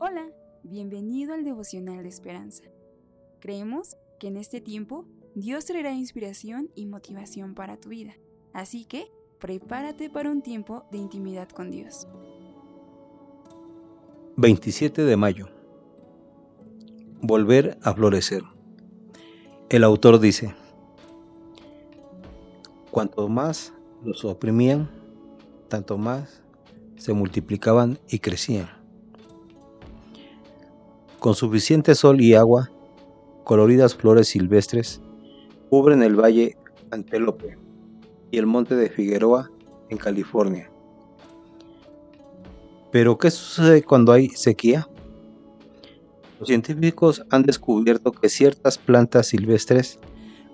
Hola, bienvenido al devocional de esperanza. Creemos que en este tiempo Dios traerá inspiración y motivación para tu vida, así que prepárate para un tiempo de intimidad con Dios. 27 de mayo. Volver a florecer. El autor dice, cuanto más los oprimían, tanto más se multiplicaban y crecían. Con suficiente sol y agua, coloridas flores silvestres cubren el valle Antelope y el monte de Figueroa en California. Pero ¿qué sucede cuando hay sequía? Los científicos han descubierto que ciertas plantas silvestres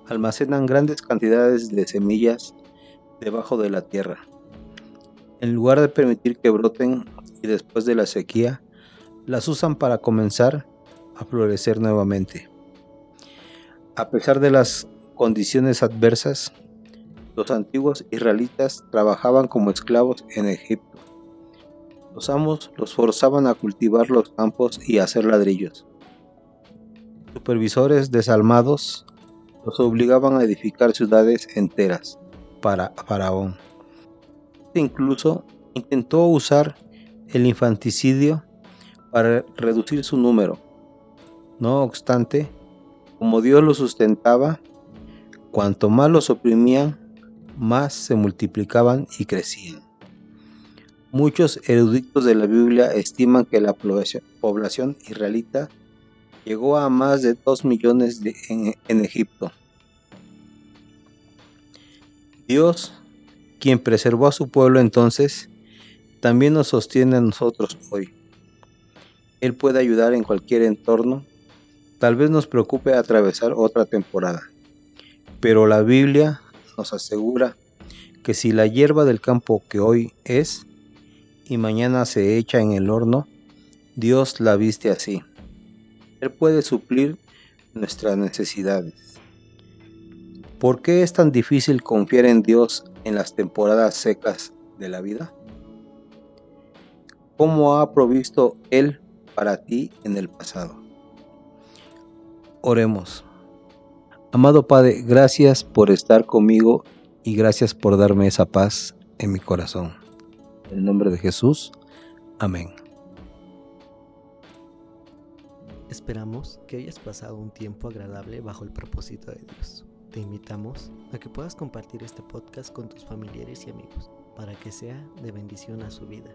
almacenan grandes cantidades de semillas debajo de la tierra. En lugar de permitir que broten y después de la sequía, las usan para comenzar a florecer nuevamente. A pesar de las condiciones adversas, los antiguos israelitas trabajaban como esclavos en Egipto. Los amos los forzaban a cultivar los campos y a hacer ladrillos. Supervisores desalmados los obligaban a edificar ciudades enteras para Faraón. Incluso intentó usar el infanticidio para reducir su número. No obstante, como Dios lo sustentaba, cuanto más los oprimían, más se multiplicaban y crecían. Muchos eruditos de la Biblia estiman que la población israelita llegó a más de 2 millones en, en Egipto. Dios, quien preservó a su pueblo entonces, también nos sostiene a nosotros hoy. Él puede ayudar en cualquier entorno. Tal vez nos preocupe atravesar otra temporada. Pero la Biblia nos asegura que si la hierba del campo que hoy es y mañana se echa en el horno, Dios la viste así. Él puede suplir nuestras necesidades. ¿Por qué es tan difícil confiar en Dios en las temporadas secas de la vida? ¿Cómo ha provisto Él para ti en el pasado. Oremos. Amado Padre, gracias por estar conmigo y gracias por darme esa paz en mi corazón. En el nombre de Jesús. Amén. Esperamos que hayas pasado un tiempo agradable bajo el propósito de Dios. Te invitamos a que puedas compartir este podcast con tus familiares y amigos para que sea de bendición a su vida.